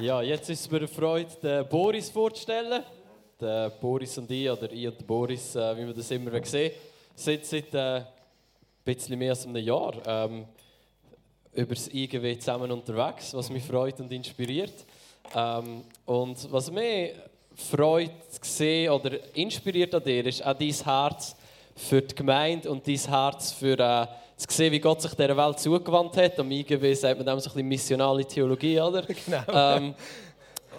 Ja, jetzt ist es mir eine Freude, den Boris vorzustellen. Der Boris und ich, oder ich und Boris, äh, wie wir das immer sehen, sind seit äh, ein bisschen mehr als einem Jahr ähm, über das IGW zusammen unterwegs, was mich freut und inspiriert. Ähm, und was mich freut zu sehen oder inspiriert an dir, ist auch dein Herz für die Gemeinde und dein Herz für äh, zu sehen, wie Gott sich dieser Welt zugewandt hat. Am IGW sagt man dem so ein bisschen missionale Theologie, oder? Genau. Ähm,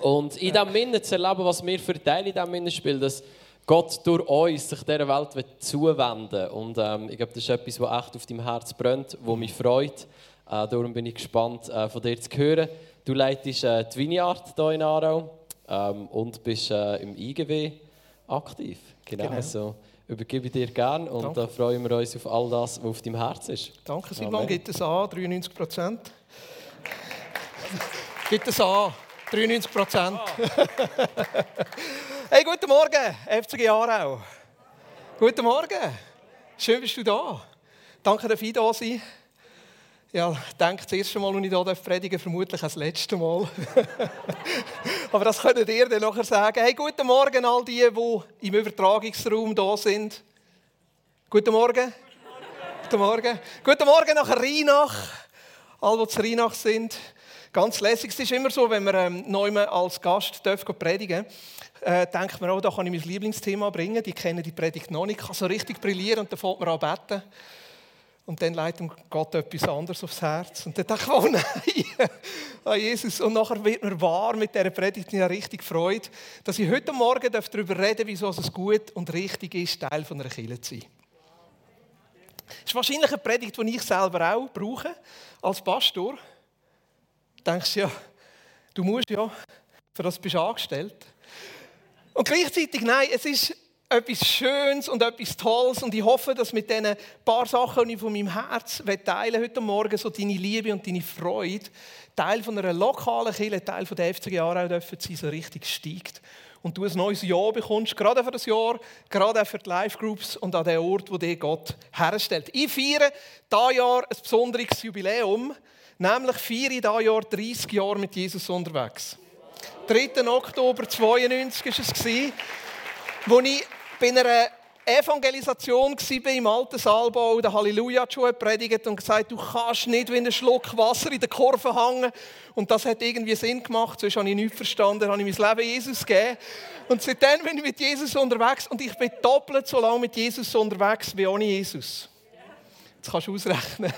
und in diesem Minne zu erleben, was wir für Teile in diesem Minne spielen, dass Gott durch uns sich dieser Welt zuwenden will. Und ähm, ich glaube, das ist etwas, was echt auf deinem Herz brennt, was mich freut. Äh, darum bin ich gespannt, äh, von dir zu hören. Du leitest äh, die Vineyard hier in Aarau ähm, und bist äh, im IGW aktiv. Genau, Genau. so übergebe ich dir gerne und Danke. da freuen wir uns auf all das, was auf deinem Herz ist. Danke, Simon. Amen. Gibt es an, 93 Prozent. Gibt es an, 93 Prozent. hey, guten Morgen, FCG Aarau. Guten Morgen. Schön, bist du da. Danke, dass ich da sein ja, denke, das erste Mal, als ich hier predigen darf, vermutlich das letzte Mal. Aber das könnt ihr dann nachher sagen. Hey, guten Morgen all die, die im Übertragungsraum da sind. Guten Morgen. Guten Morgen. Guten Morgen nach Rheinach. Alle, die zu Rheinach sind. Ganz lässig. Es ist immer so, wenn man ähm, neu als Gast darf predigen äh, denkt man, oh, da kann ich mein Lieblingsthema bringen. Die kennen die Predigt noch nicht. Ich kann so richtig brillieren und dann fängt man an beten. Und dann leitet ihm Gott etwas anderes aufs Herz. Und dann denke ich, oh nein, ah, Jesus. Und nachher wird mir wahr mit dieser Predigt. Ich richtig Freude, dass ich heute Morgen darüber reden darf, wieso es gut und richtig ist, Teil einer Kirche zu sein. Das ist wahrscheinlich eine Predigt, die ich selber auch brauche, als Pastor. Du denkst ja, du musst ja, für das bist du angestellt. Und gleichzeitig, nein, es ist etwas Schönes und etwas Tolles und ich hoffe, dass mit diesen paar Sachen, die ich von meinem Herz teilen heute Morgen, so deine Liebe und deine Freude, Teil von einer lokalen Kirche, Teil von der FCG Aarau dürfen sein, so richtig steigt. Und du ein neues Jahr bekommst, gerade für das Jahr, gerade auch für die Live-Groups und an den Ort, wo dir Gott herstellt. Ich feiere dieses Jahr ein besonderes Jubiläum, nämlich feiere ich dieses Jahr 30 Jahre mit Jesus unterwegs. 3. Oktober 92 war es, wo ich bei einer Evangelisation war im alten Saalbau, der Halleluja schon predigt und gesagt, du kannst nicht wie ein Schluck Wasser in der Kurve hängen. Und das hat irgendwie Sinn gemacht, sonst habe ich nichts verstanden, habe ich mein Leben Jesus gegeben. Und seitdem bin ich mit Jesus unterwegs und ich bin doppelt so lange mit Jesus unterwegs wie ohne Jesus. Jetzt kannst du ausrechnen,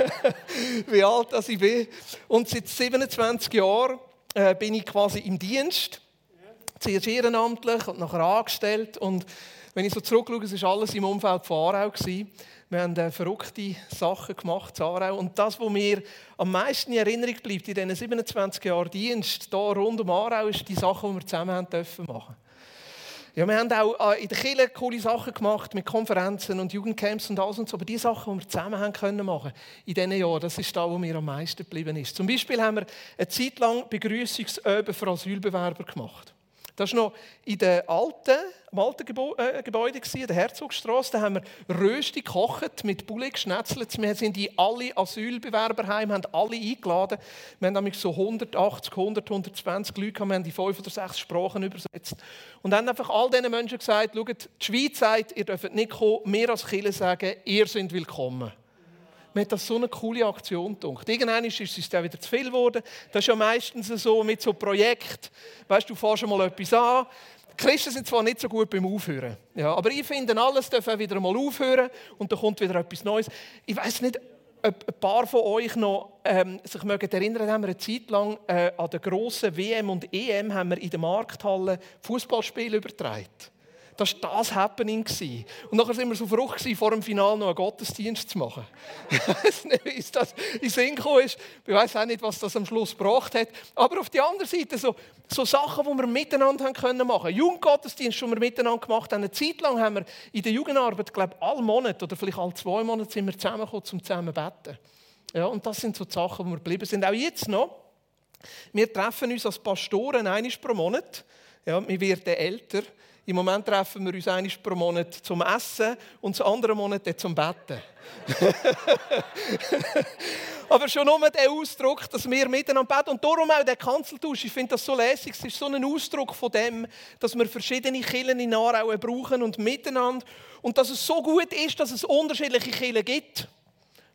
wie alt ich bin. Und seit 27 Jahren äh, bin ich quasi im Dienst zuerst ehrenamtlich und nachher angestellt. Und wenn ich so zurückschaue, es war alles im Umfeld von Aarau. gewesen. Wir haben äh, verrückte Sachen gemacht in Aarau. Und das, was mir am meisten in Erinnerung bleibt in diesen 27 Jahren Dienst hier rund um Aarau, ist die Sachen, die wir zusammen haben dürfen machen. Ja, wir haben auch äh, in der Kirche coole Sachen gemacht mit Konferenzen und Jugendcamps und alles und so. Aber die Sachen, die wir zusammen haben können machen in diesen Jahren, das ist da, wo mir am meisten geblieben ist. Zum Beispiel haben wir eine Zeit lang Begrüßungsöben für Asylbewerber gemacht. Das war noch in der alten, im alten Gebo äh, Gebäude, in der Herzogstraße. Da haben wir Rösti gekocht, mit Bulle geschnetzelt. Wir sind in alle Asylbewerberheime, haben alle eingeladen. Wir haben nämlich so 180, 100, 120 Leute, gehabt. wir haben die fünf oder sechs Sprachen übersetzt. Und haben einfach all diesen Menschen gesagt, schaut, die Schweiz sagt, ihr dürft nicht kommen. Wir als Kirche sagen, ihr seid willkommen. Mir hat das so eine coole Aktion gedacht. Irgendwann ist es dann wieder zu viel geworden. Das ist ja meistens so mit so Projekten. Weißt du, du fährst mal etwas an. Die Christen sind zwar nicht so gut beim Aufhören, ja, aber ich finde, alles darf auch wieder mal aufhören und dann kommt wieder etwas Neues. Ich weiß nicht, ob ein paar von euch noch ähm, sich mögen erinnern, haben wir eine Zeit lang äh, an der grossen WM und EM haben wir in der Markthalle Fußballspiele übertragen. Das war das Happening. Und nachher waren wir so gewesen, vor dem Finale noch einen Gottesdienst zu machen. Ich es das in Sinn gekommen ist. Ich weiß auch nicht, was das am Schluss gebracht hat. Aber auf der anderen Seite so, so Sachen, die wir miteinander haben können machen Jugendgottesdienst, den wir miteinander gemacht haben. Eine Zeit lang haben wir in der Jugendarbeit, glaube ich, alle Monate oder vielleicht alle zwei Monate sind wir zusammengekommen, um zusammen zu beten. Ja, und das sind so die Sachen, wo wir geblieben sind. Auch jetzt noch. Wir treffen uns als Pastoren einmal pro Monat. Ja, wir werden älter. Im Moment treffen wir uns einmal pro Monat zum Essen und das andere Monat zum Betten. Aber schon nur der Ausdruck, dass wir miteinander beten. Und darum auch der Kanzeltausch. Ich finde das so lässig. Es ist so ein Ausdruck von dem, dass wir verschiedene Kirchen in Aarau brauchen und miteinander. Und dass es so gut ist, dass es unterschiedliche Kirchen gibt.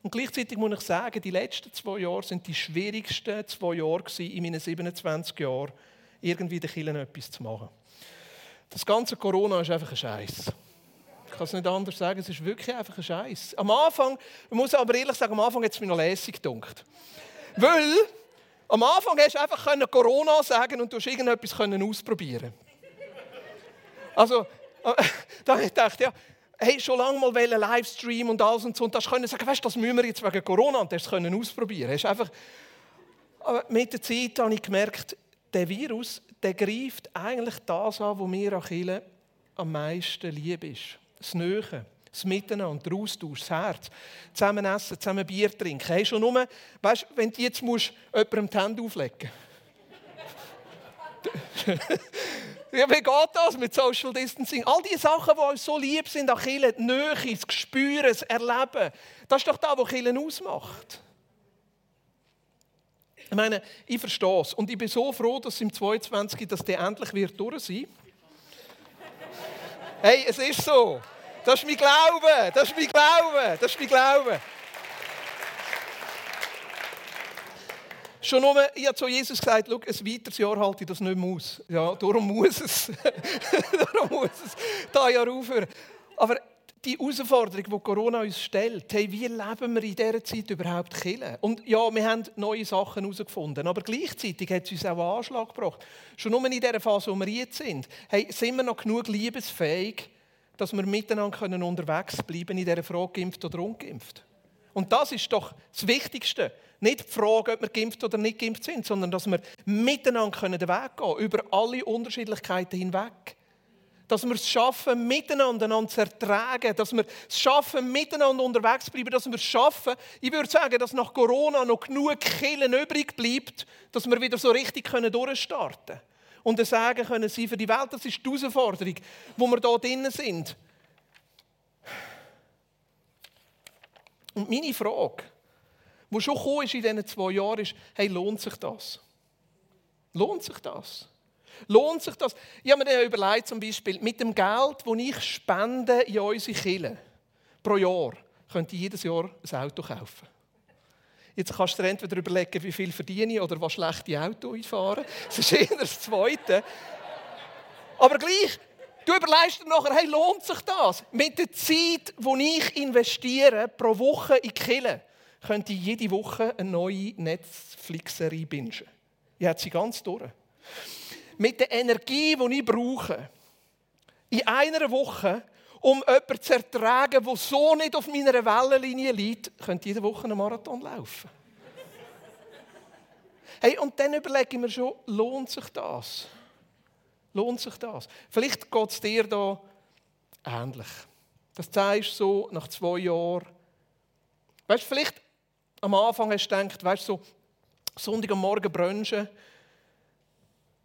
Und gleichzeitig muss ich sagen, die letzten zwei Jahre sind die schwierigsten zwei Jahre in meinen 27 Jahren, irgendwie den Kirchen etwas zu machen. Das ganze Corona ist einfach ein Scheiß. Ich kann es nicht anders sagen, es ist wirklich einfach ein Scheiß. Am Anfang, ich muss aber ehrlich sagen, am Anfang hat es mir noch lässig gedacht. Weil am Anfang hast du einfach Corona sagen und du hast irgendetwas ausprobieren Also, da habe ich gedacht, ja, hey, schon lange mal einen Livestream und alles und so. Und das können sagen, weißt du, das müssen wir jetzt wegen Corona und das können ausprobieren. Hast einfach, aber mit der Zeit habe ich gemerkt, der Virus, der greift eigentlich das an, was mir an am meisten lieb ist das Nähe, das Miteinander, der Austausch, das Herz. Zusammen essen, zusammen Bier trinken. Hey, schon nur, weißt, wenn du jetzt musst, jemandem die Hände auflegen Ja, wie geht das mit Social Distancing? All die Sachen, die uns so lieb sind an Kirche, die Nähe, das Gespüren, das Erleben, das ist doch das, was Kirche ausmacht. Ich meine, ich verstehe es. Und ich bin so froh, dass im 22. dass der endlich wird durch sein Hey, es ist so. Das ist mein Glaube. Das ist mein Glaube. Das ist mein Glaube. Schon nur, ich habe zu Jesus gesagt, schau, ein weiteres Jahr halte ich das nicht mehr aus. Ja, darum muss es. darum muss es da Jahr aufhören. Aber die Herausforderung, die Corona uns stellt, hey, wie leben wir in dieser Zeit überhaupt killen? Und ja, wir haben neue Sachen herausgefunden, aber gleichzeitig hat es uns auch einen Anschlag gebracht. Schon nur in dieser Phase, wo wir jetzt sind, hey, sind wir noch genug liebesfähig, dass wir miteinander unterwegs bleiben können in dieser Frage, geimpft oder ungeimpft. Und das ist doch das Wichtigste. Nicht die Frage, ob wir geimpft oder nicht geimpft sind, sondern dass wir miteinander den Weg gehen können, über alle Unterschiedlichkeiten hinweg dass wir es schaffen, miteinander zu ertragen, dass wir es schaffen, miteinander unterwegs zu bleiben, dass wir es schaffen, ich würde sagen, dass nach Corona noch genug Killen übrig bleibt, dass wir wieder so richtig durchstarten können. Und ein Sagen können sein für die Welt, das ist die Herausforderung, wo wir hier drinnen sind. Und meine Frage, die schon gekommen ist in diesen zwei Jahren, ist, hey, lohnt sich das? Lohnt sich das? Lohnt sich das? Ich habe mir überlegt, zum Beispiel, mit dem Geld, das ich spende in unsere Kirche pro Jahr, könnte ich jedes Jahr ein Auto kaufen. Jetzt kannst du dir entweder überlegen, wie viel verdiene ich oder was schlechte Auto ich fahre. Das ist eher das Zweite. Aber gleich, du überlegst dir nachher, hey, lohnt sich das? Mit der Zeit, die ich investiere pro Woche in die Kirche, könnte ich jede Woche eine neue Netflix-Serie bingen. Ich habe sie ganz durch mit der Energie, die ich brauche, in einer Woche, um jemanden zu ertragen, der so nicht auf meiner Wellenlinie liegt, könnte jede Woche einen Marathon laufen. Hey, und dann überlege ich mir schon, lohnt sich das? Lohnt sich das? Vielleicht geht es dir da ähnlich. Das zeigst so nach zwei Jahren. Weißt du, vielleicht am Anfang hast du gedacht, weißt du, so Sonntagmorgen brunchen,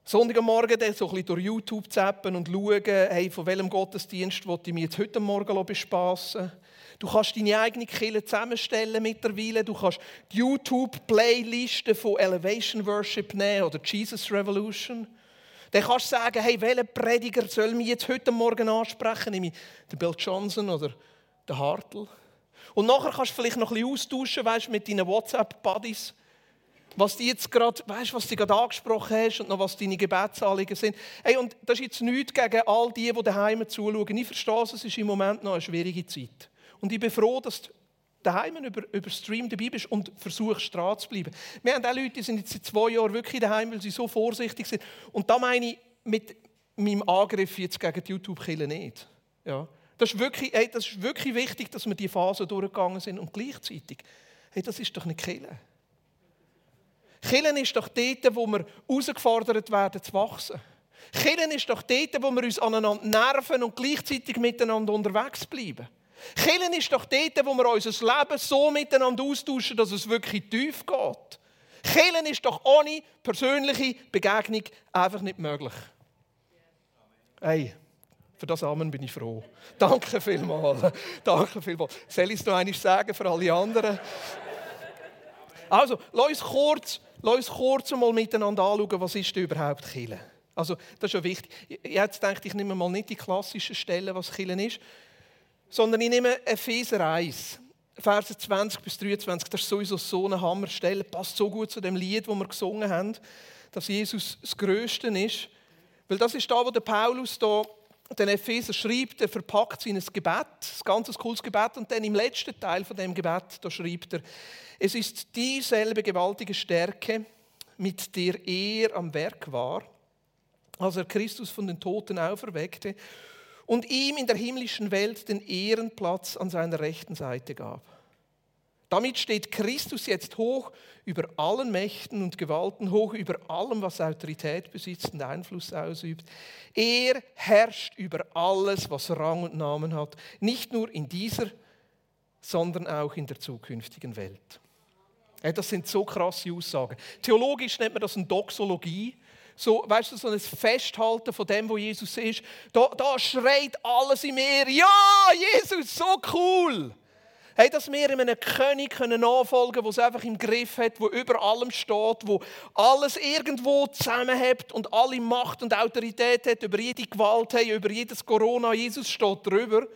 Sonntagmorgen dann so ein bisschen durch YouTube zappen und schauen, hey, von welchem Gottesdienst wollte ich mich jetzt heute Morgen bespassen Du kannst deine eigene Kirche zusammenstellen mittlerweile. Du kannst die YouTube-Playliste von Elevation Worship nehmen oder Jesus Revolution. Dann kannst du sagen, hey, welcher Prediger soll mich jetzt heute Morgen ansprechen? Nämlich der Bill Johnson oder der Hartl. Und nachher kannst du vielleicht noch ein bisschen austauschen weißt, mit deinen WhatsApp-Buddies was die jetzt gerade, weißt, was du gerade angesprochen hast und noch was deine Gebetsanliegen sind. Hey, und das ist jetzt nichts gegen all die, die daheim zuschauen. Ich verstehe es, es ist im Moment noch eine schwierige Zeit. Und ich bin froh, dass du daheim über, über Stream dabei bist und versuchst, dran zu bleiben. Wir haben auch Leute, die sind jetzt seit zwei Jahren wirklich daheim, weil sie so vorsichtig sind. Und da meine ich mit meinem Angriff jetzt gegen die YouTube-Kille nicht. Ja. Das, ist wirklich, hey, das ist wirklich wichtig, dass wir diese Phase durchgegangen sind und gleichzeitig, hey, das ist doch eine Kille. Killen ist doch dort, wo wir herausgefordert werden zu wachsen. Killen ist doch dort, wo wir uns aneinander nerven und gleichzeitig miteinander unterwegs bleiben. Killen ist doch dort, wo wir unser Leben so miteinander austauschen, dass es wirklich tief geht. Killen ist doch ohne persönliche Begegnung einfach nicht möglich. Hey, für das Amen bin ich froh. Danke vielmals. Danke vielmals. Soll ich es noch einmal sagen für alle anderen? Also, lass uns kurz, lass uns kurz mal miteinander anschauen, was ist überhaupt Kirche? Also, das ist ja wichtig. Jetzt denke ich, nehme mal nicht die klassischen Stellen, was Kirche ist, sondern ich nehme Epheser 1, Verse 20 bis 23. Das ist sowieso so eine Hammerstelle, passt so gut zu dem Lied, das wir gesungen haben, dass Jesus das Größte ist. Weil das ist da, wo der Paulus da den Epheser schreibt, er verpackt sie in ein Gebet, ein ganz cooles Gebet, und dann im letzten Teil von dem Gebet, da schreibt er, es ist dieselbe gewaltige Stärke, mit der er am Werk war, als er Christus von den Toten auferweckte und ihm in der himmlischen Welt den Ehrenplatz an seiner rechten Seite gab. Damit steht Christus jetzt hoch über allen Mächten und Gewalten, hoch über allem, was Autorität besitzt und Einfluss ausübt. Er herrscht über alles, was Rang und Namen hat, nicht nur in dieser, sondern auch in der zukünftigen Welt. Das sind so krasse Aussagen. Theologisch nennt man das eine Doxologie so, weißt du, so ein Festhalten von dem, wo Jesus ist. Da, da schreit alles in mir, ja, Jesus, so cool. Hey, dass wir einem König können nachfolgen können, der es einfach im Griff hat, der über allem steht, wo alles irgendwo zusammenhält und alle Macht und Autorität hat, über jede Gewalt hat, über jedes Corona. Jesus steht drüber.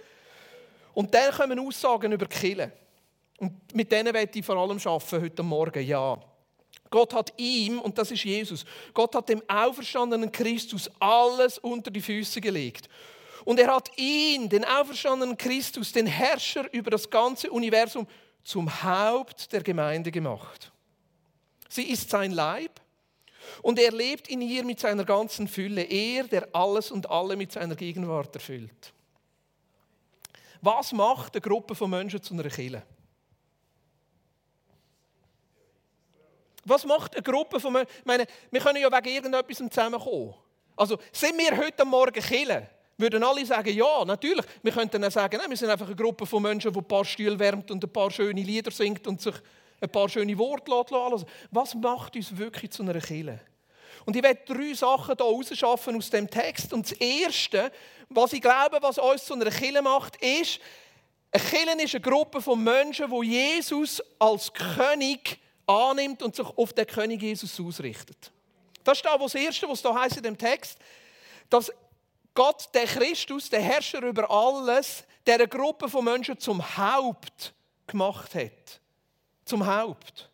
Und dann kommen Aussagen über Kille. Und mit denen werde ich vor allem arbeiten heute Morgen, ja. Gott hat ihm, und das ist Jesus, Gott hat dem auferstandenen Christus alles unter die Füße gelegt. Und er hat ihn, den auferstandenen Christus, den Herrscher über das ganze Universum, zum Haupt der Gemeinde gemacht. Sie ist sein Leib und er lebt in ihr mit seiner ganzen Fülle, er, der alles und alle mit seiner Gegenwart erfüllt. Was macht eine Gruppe von Menschen zu einer Kirche? Was macht eine Gruppe von Menschen? Ich meine, wir können ja wegen irgendetwas zusammenkommen. Also, sind wir heute Morgen killen? Würden alle sagen, ja, natürlich. Wir könnten dann sagen, nein, wir sind einfach eine Gruppe von Menschen, die ein paar Stühle wärmt und ein paar schöne Lieder singt und sich ein paar schöne Worte lässt. Was macht uns wirklich zu einer Kille? Und ich werde drei Sachen hier rausschaffen aus dem Text. Und das Erste, was ich glaube, was uns zu einer Kille macht, ist, eine Kille ist eine Gruppe von Menschen, wo Jesus als König annimmt und sich auf den König Jesus ausrichtet. Das ist das Erste, was da heißt in dem Text, dass Gott, der Christus, der Herrscher über alles, der eine Gruppe von Menschen zum Haupt gemacht hat. Zum Haupt.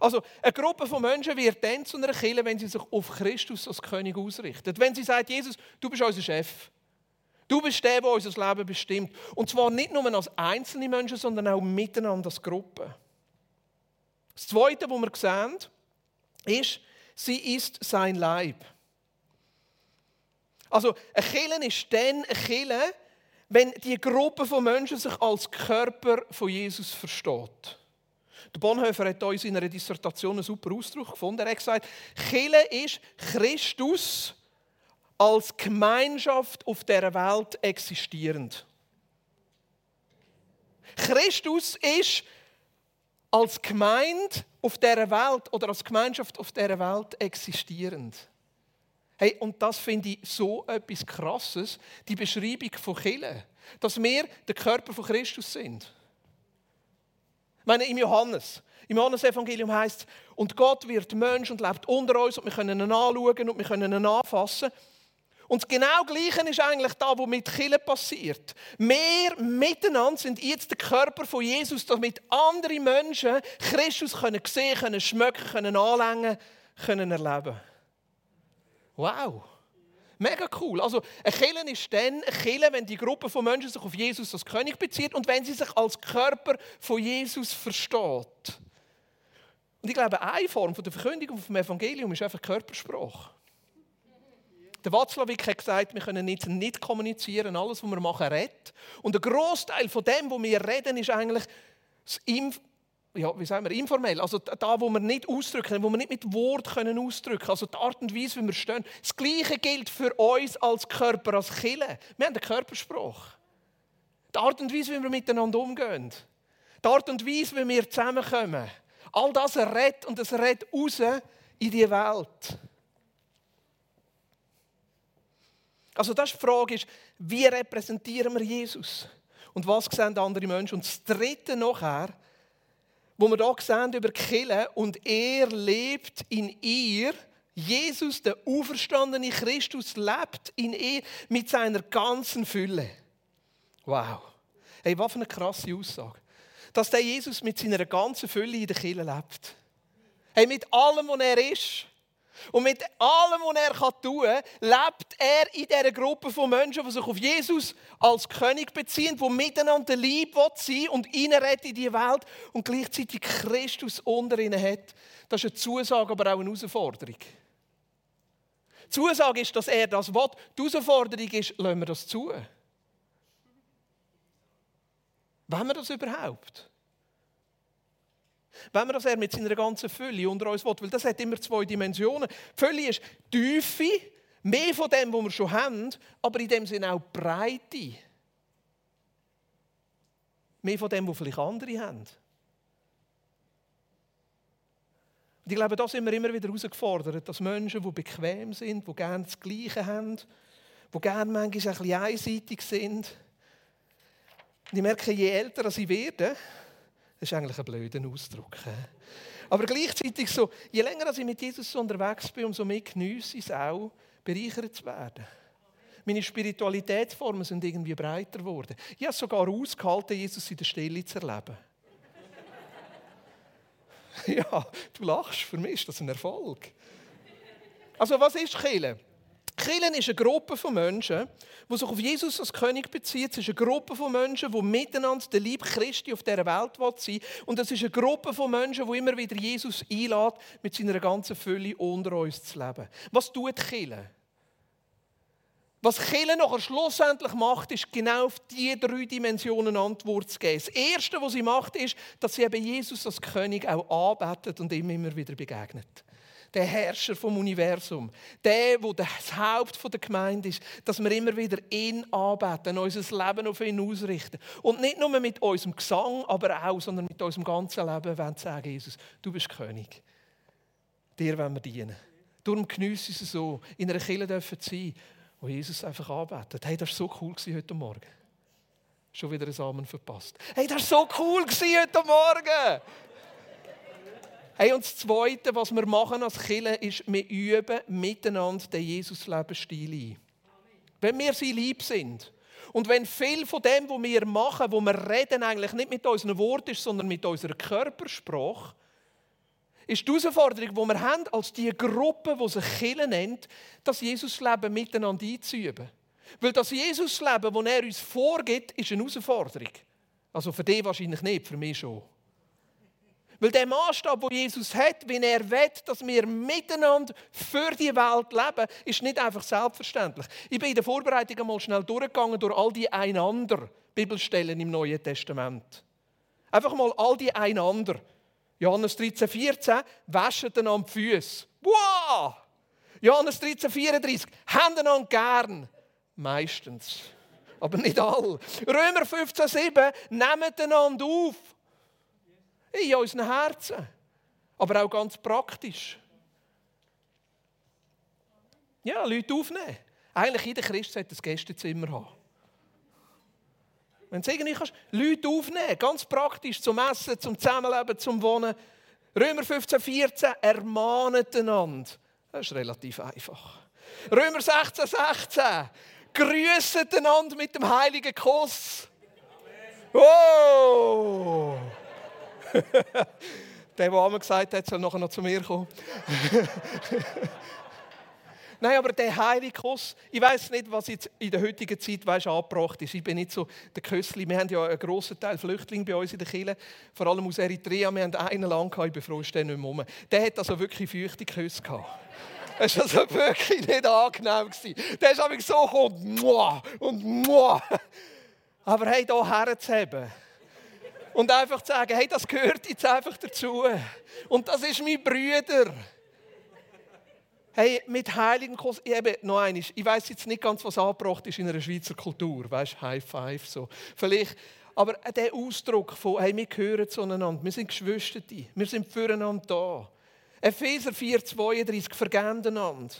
Also, eine Gruppe von Menschen wird dann zu einer Kirche, wenn sie sich auf Christus als König ausrichtet. Wenn sie sagt, Jesus, du bist unser Chef. Du bist der, der unser Leben bestimmt. Und zwar nicht nur als einzelne Menschen, sondern auch miteinander als Gruppe. Das Zweite, was wir sehen, ist, sie ist sein Leib. Also, eine Kille ist dann eine Kille, wenn die Gruppe von Menschen sich als Körper von Jesus versteht. Der Bonhoeffer hat in einer Dissertation einen super Ausdruck gefunden. Er hat gesagt, Kille ist Christus als Gemeinschaft auf der Welt existierend. Christus ist als Gemeinde auf dieser Welt oder als Gemeinschaft auf dieser Welt existierend. Hey, und das finde ich so etwas Krasses, die Beschreibung von Kirche, dass wir der Körper von Christus sind. Ich meine, im Johannes, im Johannes-Evangelium heißt und Gott wird Mensch und lebt unter uns und wir können ihn anschauen und wir können ihn anfassen. Und genau Gleiche ist eigentlich da, was mit Killen passiert. Wir miteinander sind jetzt der Körper von Jesus, damit andere Menschen Christus können sehen, können schmecken, können anlängen, können erleben. Wow. Mega cool. Also, ein Killen ist dann ein Killen, wenn die Gruppe von Menschen sich auf Jesus als König bezieht und wenn sie sich als Körper von Jesus versteht. Und ich glaube, eine Form der Verkündigung vom Evangelium ist einfach Körpersprache. Der Watzlawick hat gesagt, wir können nicht, nicht kommunizieren, alles, was wir machen, redet. Und ein Großteil von dem, was wir reden, ist eigentlich das ja, wie sagen wir, informell. Also da, wo wir nicht ausdrücken, wo wir nicht mit Wort können ausdrücken Also die Art und Weise, wie wir stehen. Das Gleiche gilt für uns als Körper, als Kille. Wir haben den Körperspruch. Die Art und Weise, wie wir miteinander umgehen. Die Art und Weise, wie wir zusammenkommen. All das redet und es redet raus in die Welt. Also das ist die Frage, ist, wie repräsentieren wir Jesus? Und was sehen andere Menschen? Und das Dritte nachher, wo wir hier sehen über Kille und er lebt in ihr. Jesus, der auferstandene Christus, lebt in ihr mit seiner ganzen Fülle. Wow. Hey, was für eine krasse Aussage. Dass der Jesus mit seiner ganzen Fülle in der Kille lebt. Hey, mit allem, was er ist. Und mit allem, was er tun kann, lebt er in dieser Gruppe von Menschen, die sich auf Jesus als König beziehen, die miteinander lieb sein und reinredet in die Welt und gleichzeitig Christus unter ihnen hat. Das ist eine Zusage, aber auch eine Herausforderung. Die Zusage ist, dass er das will. Die Herausforderung ist, lassen wir das zu. Wollen wir das überhaupt? Wenn wir das er mit seiner ganzen Fülle unter uns will, weil das hat immer zwei Dimensionen. Die Fülle ist Tiefe, mehr von dem, was wir schon haben, aber in dem Sinne auch Breite. Mehr von dem, was vielleicht andere haben. Und ich glaube, da sind wir immer wieder herausgefordert, dass Menschen, die bequem sind, die gerne das Gleiche haben, die gerne manchmal ein bisschen einseitig sind, und ich merke, je älter ich werde, das ist eigentlich ein blöder Ausdruck. Aber gleichzeitig so, je länger ich mit Jesus unterwegs bin, umso mehr geniesse ich es auch, bereichert zu werden. Meine Spiritualitätsformen sind irgendwie breiter geworden. Ich habe sogar ausgehalten, Jesus in der Stille zu erleben. ja, du lachst, für mich ist das ein Erfolg. Also was ist Kirche? Kirche ist eine Gruppe von Menschen, die sich auf Jesus als König bezieht. Es ist eine Gruppe von Menschen, die miteinander der Lieb Christi auf dieser Welt sein Und es ist eine Gruppe von Menschen, die immer wieder Jesus einlädt, mit seiner ganzen Fülle unter uns zu leben. Was tut Kirche? Was Kirche nachher schlussendlich macht, ist genau auf diese drei Dimensionen Antwort zu geben. Das Erste, was sie macht, ist, dass sie eben Jesus als König auch anbetet und ihm immer wieder begegnet der Herrscher vom Universum, der, der das Haupt der Gemeinde ist, dass wir immer wieder ihn anbeten, unser Leben auf ihn ausrichten. Und nicht nur mit unserem Gesang, aber auch, sondern mit unserem ganzen Leben wollen sagen, Jesus, du bist König. Dir wollen wir dienen. Darum geniessen sie so, in einer Kirche dürfen sein, wo Jesus einfach anbetet. Hey, das war so cool heute Morgen. Schon wieder ein Samen verpasst. Hey, das war so cool heute Morgen. Hey, und das Zweite, was wir machen als Kirche, ist, wir üben miteinander den Jesus-Lebensstil ein. Wenn wir sie lieb sind und wenn viel von dem, was wir machen, wo wir reden, eigentlich nicht mit unseren Worten ist, sondern mit unserer Körpersprache, ist die Herausforderung, die wir haben, als die Gruppe, die sich Kirche nennt, das Jesus-Leben miteinander einzuüben. Weil das Jesus-Leben, das er uns vorgibt, ist eine Herausforderung. Also für dich wahrscheinlich nicht, für mich schon. Weil der Maßstab, den Jesus hat, wenn er will, dass wir miteinander für die Welt leben, ist nicht einfach selbstverständlich. Ich bin in der Vorbereitung einmal schnell durchgegangen durch all die einander Bibelstellen im Neuen Testament. Einfach mal all die einander. Johannes 13, 14, waschen einander die Füße. Wow! Johannes 13, 34, haben einander gern. Meistens. Aber nicht all. Römer 15, 7, nehmt einander auf in unseren Herzen. Aber auch ganz praktisch. Ja, Leute aufnehmen. Eigentlich jeder Christ sollte ein Gästezimmer haben. Wenn du irgendwie kannst, Leute aufnehmen, ganz praktisch, zum Essen, zum Zusammenleben, zum Wohnen. Römer 15, 14, ermahnet einander. Das ist relativ einfach. Römer 16, 16, grüßet einander mit dem heiligen Kuss. Oh! der, der einmal gesagt hat, soll nachher noch zu mir kommen. Nein, aber der Kuss, ich weiß nicht, was jetzt in der heutigen Zeit weißt, angebracht ist. Ich bin nicht so der Kössli. Wir haben ja einen grossen Teil Flüchtlinge bei uns in der Kirche, vor allem aus Eritrea. Wir haben einen lang gehabt, ich bin froh, der nicht mehr. Der hat also wirklich feuchte Küsse gehabt. Es war also wirklich nicht angenehm. Der ist aber so gekommen, und muah. Aber hey, hier herzuheben, und einfach zu sagen, hey, das gehört jetzt einfach dazu. Und das ist mein Brüder. Hey, mit heiligen Kurs, eben noch eines. Ich weiß jetzt nicht ganz, was angebracht ist in einer Schweizer Kultur. Weißt High Five, so. Vielleicht. Aber der Ausdruck von, hey, wir gehören zueinander, wir sind Geschwister, wir sind füreinander da. Epheser 4,32, vergeben einander.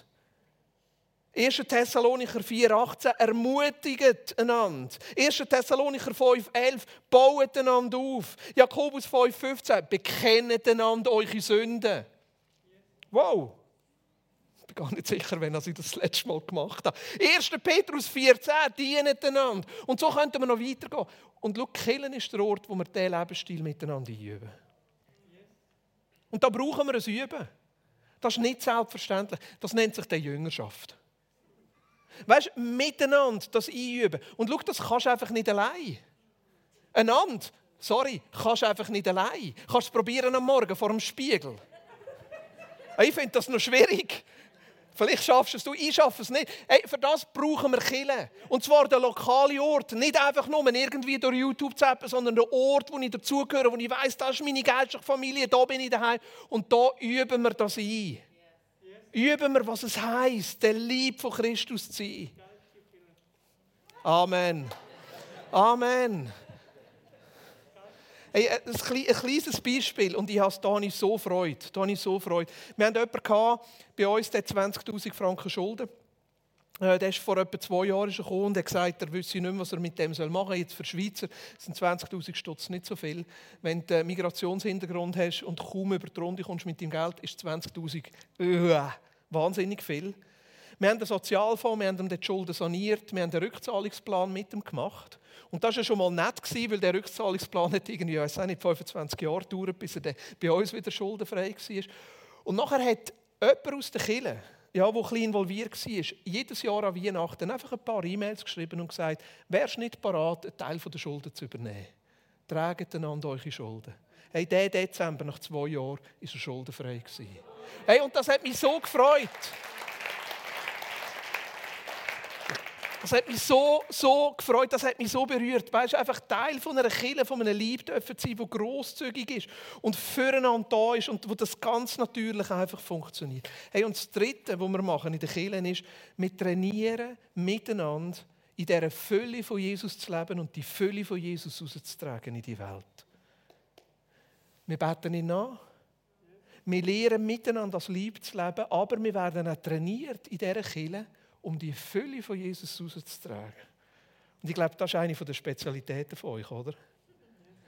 1. Thessalonicher 4,18 ermutigt einander. 1. Thessalonicher 5,11 baut einander auf. Jakobus 5,15 bekennt einander eure Sünden. Wow! Bin gar nicht sicher, wenn ich das, letzte Mal gemacht habe. 1. Petrus 14, dienen einander. Und so könnten wir noch weitergehen. Und schau, Killen ist der Ort, wo wir diesen Lebensstil miteinander üben. Und da brauchen wir ein Üben. Das ist nicht selbstverständlich. Das nennt sich die Jüngerschaft. Weißt du, miteinander das einüben. Und schau, das kannst du einfach nicht allein. Einander, sorry, kannst du einfach nicht allein. Kannst du es probieren am Morgen vor dem Spiegel. Ich finde das noch schwierig. Vielleicht schaffst du es, du, ich schaffe es nicht. Hey, für das brauchen wir Kille. Und zwar der lokale Ort. Nicht einfach nur irgendwie durch YouTube zappen, sondern der Ort, wo ich dazugehöre, wo ich weiß, das ist meine geistliche Familie, da bin ich daheim. Und da üben wir das ein. Üben wir, was es heißt, der Lieb von Christus zu sein. Amen. Amen. Hey, äh, ein, kleines Beispiel und ich habe es Dani so freut. Dani so freut. Wir haben jemanden gehabt, bei uns, der 20.000 Franken Schulden. Äh, der ist vor etwa zwei Jahren gekommen und hat gesagt, er wüsste nicht mehr, was er mit dem machen soll. Jetzt für Schweizer sind 20.000 Stutz nicht so viel. Wenn du einen Migrationshintergrund hast und kaum über die Runde kommst mit deinem Geld, ist 20.000 uh, wahnsinnig viel. Wir haben den Sozialfonds, wir haben die Schulden saniert, wir haben einen Rückzahlungsplan mit ihm gemacht. Und das war schon mal nett, weil der Rückzahlungsplan hat irgendwie, ich nicht, 25 Jahre gedauert, bis er bei uns wieder schuldenfrei war. Und nachher hat jemand aus der Kirche, ja, der ein bisschen involviert war, jedes Jahr an Weihnachten einfach ein paar E-Mails geschrieben und gesagt, wärst nicht bereit, einen Teil der Schulden zu übernehmen? Tragt einander eure Schulden. Hey, der Dezember, nach zwei Jahren, war er schuldenfrei. Hey, und das hat mich so gefreut. Das hat mich so, so gefreut, das hat mich so berührt. Weißt du, einfach Teil von einer Kirche, von einem Lieb dürfen sein, die grosszügig ist und füreinander da ist und wo das ganz natürlich einfach funktioniert. Hey, und das Dritte, was wir machen in der Kirche, ist, wir trainieren miteinander in dieser Fülle von Jesus zu leben und die Fülle von Jesus rauszutragen in die Welt. Wir beten ihn nach. Wir lernen miteinander das Lieb zu leben, aber wir werden auch trainiert in dieser Kirche, um die Fülle von Jesus rauszutragen. Und ich glaube, das ist eine der Spezialitäten von euch, oder?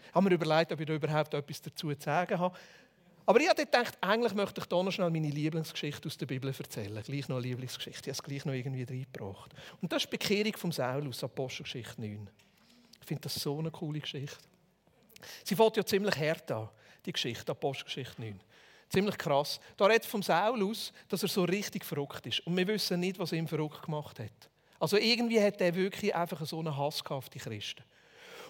Ich habe mir überlegt, ob ich da überhaupt etwas dazu zu sagen habe. Aber ich habe gedacht, eigentlich möchte ich hier noch schnell meine Lieblingsgeschichte aus der Bibel erzählen. Gleich noch eine Lieblingsgeschichte. Ich habe es gleich noch irgendwie reingebracht. Und das ist die Bekehrung vom Saulus, Apostelgeschichte 9. Ich finde das so eine coole Geschichte. Sie fängt ja ziemlich hart an, die Geschichte, Apostelgeschichte 9. Ziemlich krass. Da redet vom Saulus, dass er so richtig verrückt ist. Und wir wissen nicht, was ihn verrückt gemacht hat. Also irgendwie hat er wirklich einfach so einen Hass auf die Christen.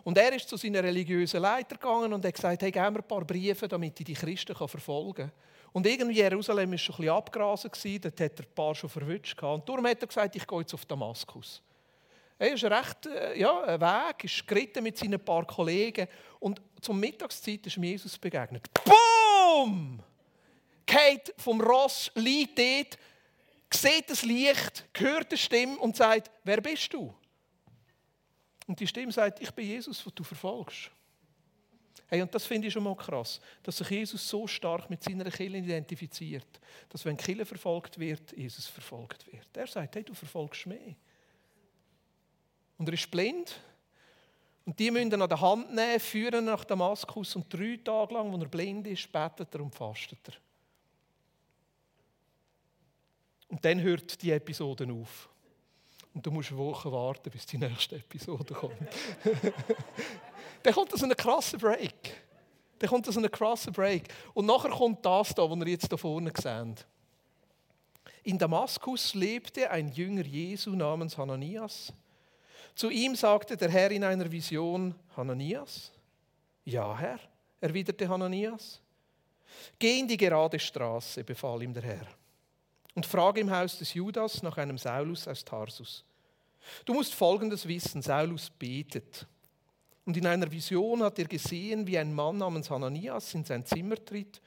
Und er ist zu seinen religiösen Leiter gegangen und hat gesagt, hey, gib mir ein paar Briefe, damit ich die Christen verfolgen kann. Und irgendwie Jerusalem war schon ein bisschen abgrasen, dort hat er ein paar schon verwünscht. Und darum hat er gesagt, ich gehe jetzt auf Damaskus. Er ist recht, äh, ja, ein Weg, ist geritten mit seinen paar Kollegen und zur Mittagszeit ist ihm Jesus begegnet. Boom! Geht vom Ross, liegt dort, sieht das Licht, hört eine Stimme und sagt, wer bist du? Und die Stimme sagt, ich bin Jesus, den du verfolgst. Hey, und das finde ich schon mal krass, dass sich Jesus so stark mit seiner Kirche identifiziert, dass wenn Kirche verfolgt wird, Jesus verfolgt wird. Er sagt, hey, du verfolgst mich. Und er ist blind. Und die müssen ihn an der Hand nehmen, führen nach Damaskus und drei Tage lang, wo er blind ist, betet er und fastet er. Und dann hört die Episode auf. Und du musst Wochen warten, bis die nächste Episode kommt. dann kommt so ein krasser Break. Dann kommt so ein krasser Break. Und nachher kommt das da, was ihr jetzt da vorne seht. In Damaskus lebte ein Jünger Jesu namens Hananias. Zu ihm sagte der Herr in einer Vision, Hananias? Ja, Herr, erwiderte Hananias. Geh in die gerade Straße, befahl ihm der Herr und frage im Haus des Judas nach einem Saulus aus Tarsus. Du musst Folgendes wissen, Saulus betet. Und in einer Vision hat er gesehen, wie ein Mann namens Hananias in sein Zimmer tritt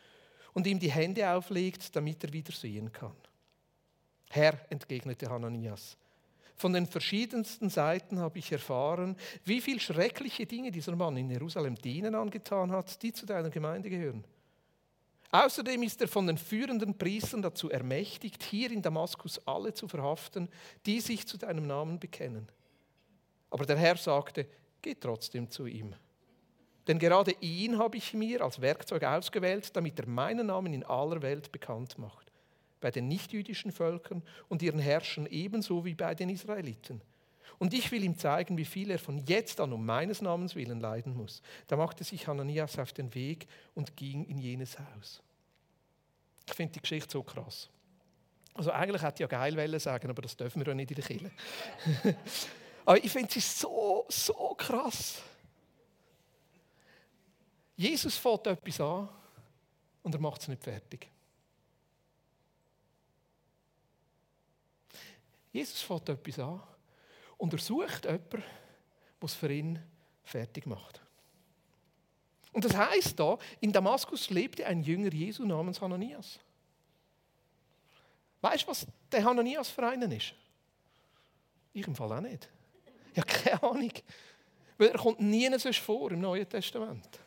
und ihm die Hände auflegt, damit er wieder sehen kann. Herr, entgegnete Hananias, von den verschiedensten Seiten habe ich erfahren, wie viel schreckliche Dinge dieser Mann in Jerusalem denen angetan hat, die zu deiner Gemeinde gehören. Außerdem ist er von den führenden Priestern dazu ermächtigt, hier in Damaskus alle zu verhaften, die sich zu deinem Namen bekennen. Aber der Herr sagte, geh trotzdem zu ihm. Denn gerade ihn habe ich mir als Werkzeug ausgewählt, damit er meinen Namen in aller Welt bekannt macht. Bei den nichtjüdischen Völkern und ihren Herrschern ebenso wie bei den Israeliten. Und ich will ihm zeigen, wie viel er von jetzt an um meines Namens willen leiden muss. Da machte sich Hananias auf den Weg und ging in jenes Haus. Ich finde die Geschichte so krass. Also eigentlich hätte ich ja geil sagen, aber das dürfen wir ja nicht in der Kirche. aber ich finde sie so, so krass. Jesus fährt etwas an und er macht es nicht fertig. Jesus fährt etwas an und er sucht jemanden, der es für ihn fertig macht. Und das heißt da, in Damaskus lebte ein Jünger Jesu namens Hananias. Weißt du, was der Hananias für einen ist? Ich im Fall auch nicht. Ja, keine Ahnung. Weil er kommt nie sonst vor im Neuen Testament.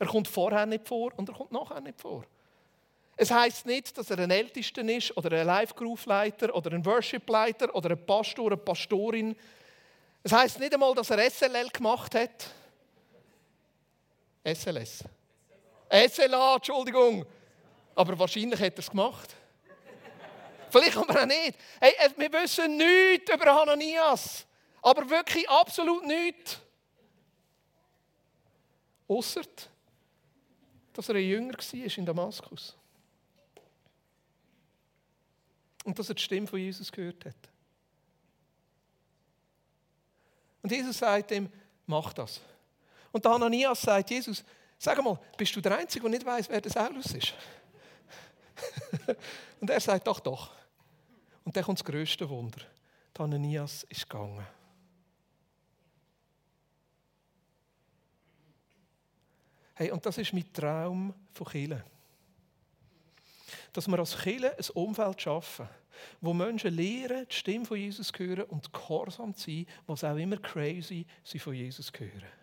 Er kommt vorher nicht vor und er kommt nachher nicht vor. Es heißt nicht, dass er ein Ältesten ist oder ein Live-Groove-Leiter oder ein Worship-Leiter oder ein Pastor, eine Pastorin. Es heißt nicht einmal, dass er SLL gemacht hat. SLS. SLA, Entschuldigung. Aber wahrscheinlich hat er es gemacht. Vielleicht aber auch nicht. Hey, wir wissen nichts über Hananias. Aber wirklich absolut nichts. Ausser, dass er ein Jünger war in Damaskus. Und dass er die Stimme von Jesus gehört hat. Und Jesus sagt ihm, mach das. Und der Hananias sagt, Jesus, sag mal, bist du der Einzige, der nicht weiß, wer der Saulus ist? und er sagt, doch, doch. Und dann kommt das größte Wunder. Der Hananias ist gegangen. Hey, und das ist mein Traum von Kirche. Dass wir als Kirche ein Umfeld schaffen, wo Menschen lernen, die Stimme von Jesus zu hören und gehorsam zu sein, was auch immer crazy sie von Jesus hören.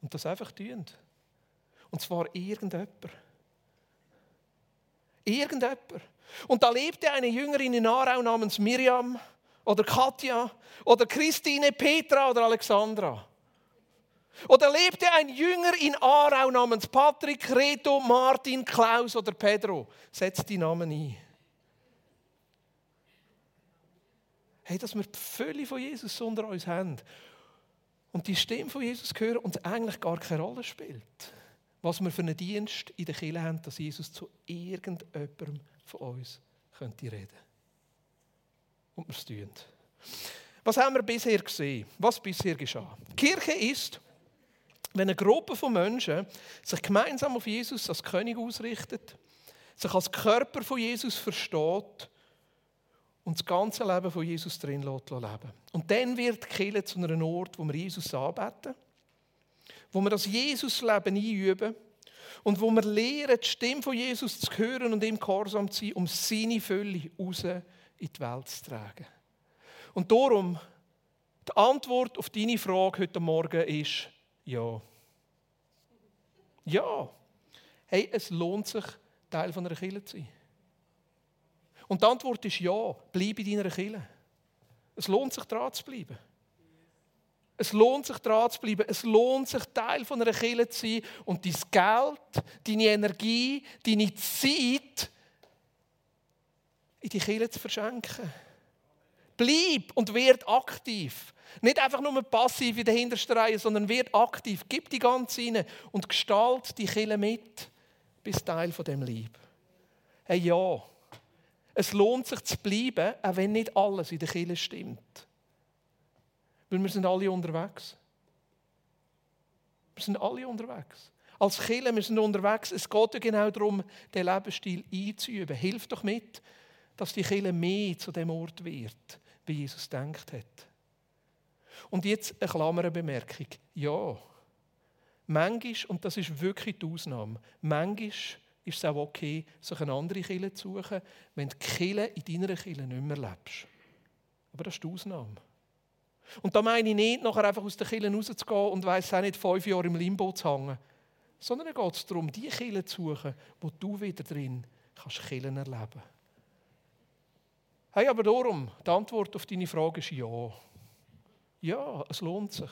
Und das einfach tun. Und zwar irgendjemand. Irgendjemand. Und da lebte eine Jüngerin in Aarau namens Miriam oder Katja oder Christine, Petra oder Alexandra. Oder lebte ein Jünger in Aarau namens Patrick, Reto, Martin, Klaus oder Pedro. Setzt die Namen ein. Hey, dass wir die Fülle von Jesus unter uns haben und die Stimme von Jesus hören und eigentlich gar keine Rolle spielt. Was wir für einen Dienst in der Kirche haben, dass Jesus zu irgendjemandem von uns könnte reden. Und wir es tun. Was haben wir bisher gesehen? Was bisher geschah? Die Kirche ist, wenn eine Gruppe von Menschen sich gemeinsam auf Jesus als König ausrichtet, sich als Körper von Jesus versteht und das ganze Leben von Jesus drin leben Und dann wird die Kirche zu einem Ort, wo wir Jesus anbeten, wo wir das Jesus-Leben einüben und wo wir lernen, die Stimme von Jesus zu hören und ihm gehorsam zu sein, um seine Fülle raus in die Welt zu tragen. Und darum, die Antwort auf deine Frage heute Morgen ist ja. Ja. Hey, es lohnt sich, Teil von einer Kirche zu sein. Und die Antwort ist ja, bleib in deiner Kirche. Es lohnt sich, dran zu bleiben. Es lohnt sich, dran zu bleiben. Es lohnt sich, Teil von einer Kirche zu sein und dein Geld, deine Energie, deine Zeit in die Kirche zu verschenken. Bleib und werd aktiv. Nicht einfach nur passiv in der hintersten Reihe, sondern werd aktiv. Gib die ganze rein und gestalt die Kirche mit. Bist Teil von dem Lieb. Hey, ja. Es lohnt sich zu bleiben, auch wenn nicht alles in der Kirche stimmt. Weil wir sind alle unterwegs. Wir sind alle unterwegs. Als Kirche, wir sind unterwegs. Es geht ja genau darum, den Lebensstil einzuüben. Hilf doch mit, dass die Kirche mehr zu dem Ort wird, wie Jesus denkt hat. Und jetzt eine Klammerbemerkung. Ja, manchmal, und das ist wirklich die Ausnahme, manchmal ist es auch okay, sich eine andere Kille zu suchen, wenn du die Kille in deiner Kille nicht mehr lebst. Aber das ist die Ausnahme. Und da meine ich nicht, nachher einfach aus der Kille rauszugehen und weiss auch nicht, fünf Jahre im Limbo zu hängen. sondern geht es darum, die Kirche zu suchen, wo du wieder drin kannst Kirchen erleben. Hey, aber darum, die Antwort auf deine Frage ist ja. Ja, es lohnt sich.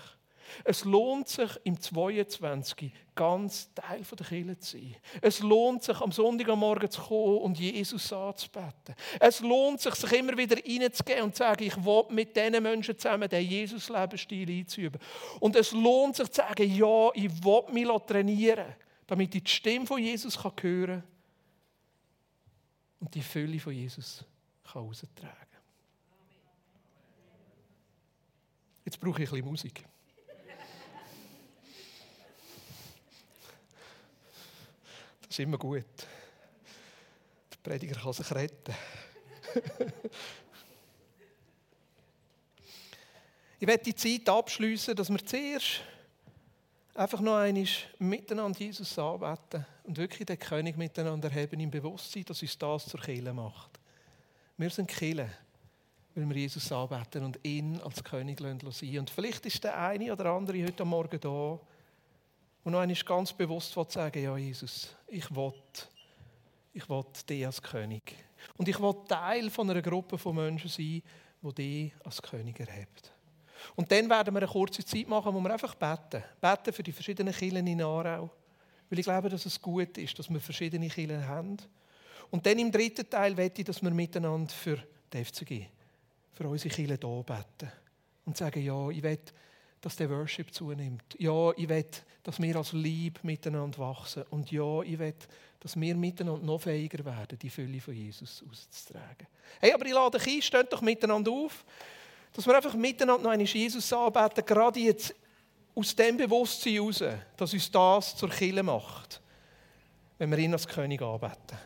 Es lohnt sich im 22 ganz Teil der Kirche zu sein. Es lohnt sich am Sonntagmorgen zu kommen und Jesus anzubeten. Es lohnt sich, sich immer wieder reinzugehen und zu sagen, ich will mit diesen Menschen zusammen den Jesus-Lebensstil einzuüben. Und es lohnt sich zu sagen, ja, ich will mich trainieren, damit ich die Stimme von Jesus hören kann und die Fülle von Jesus heraustragen kann. Jetzt brauche ich ein bisschen Musik. Ist immer gut. Der Prediger kann sich retten. ich werde die Zeit abschließen, dass wir zuerst einfach noch einmal miteinander Jesus anbeten und wirklich den König miteinander haben im Bewusstsein, dass uns das zur Kehle macht. Wir sind Kille, weil wir Jesus anbeten und ihn als König sein lassen. Und vielleicht ist der eine oder andere heute Morgen da, und noch einmal ganz bewusst sagen, ja Jesus, ich will, ich will dich als König. Und ich will Teil von einer Gruppe von Menschen sein, die dich als König erhebt. Und dann werden wir eine kurze Zeit machen, wo wir einfach beten. Beten für die verschiedenen Kirchen in Aarau. Weil ich glaube, dass es gut ist, dass wir verschiedene Kirchen haben. Und dann im dritten Teil wette ich, dass wir miteinander für die FCG, für unsere Kirchen hier beten. Und sagen, ja, ich will dass der Worship zunimmt. Ja, ich will, dass wir als Lieb miteinander wachsen. Und ja, ich will, dass wir miteinander noch fähiger werden, die Fülle von Jesus auszutragen. Hey, aber ich lade dich ein, steht doch miteinander auf, dass wir einfach miteinander noch einen Jesus anbeten, gerade jetzt aus dem Bewusstsein heraus, dass uns das zur Kille macht, wenn wir ihn als König anbeten.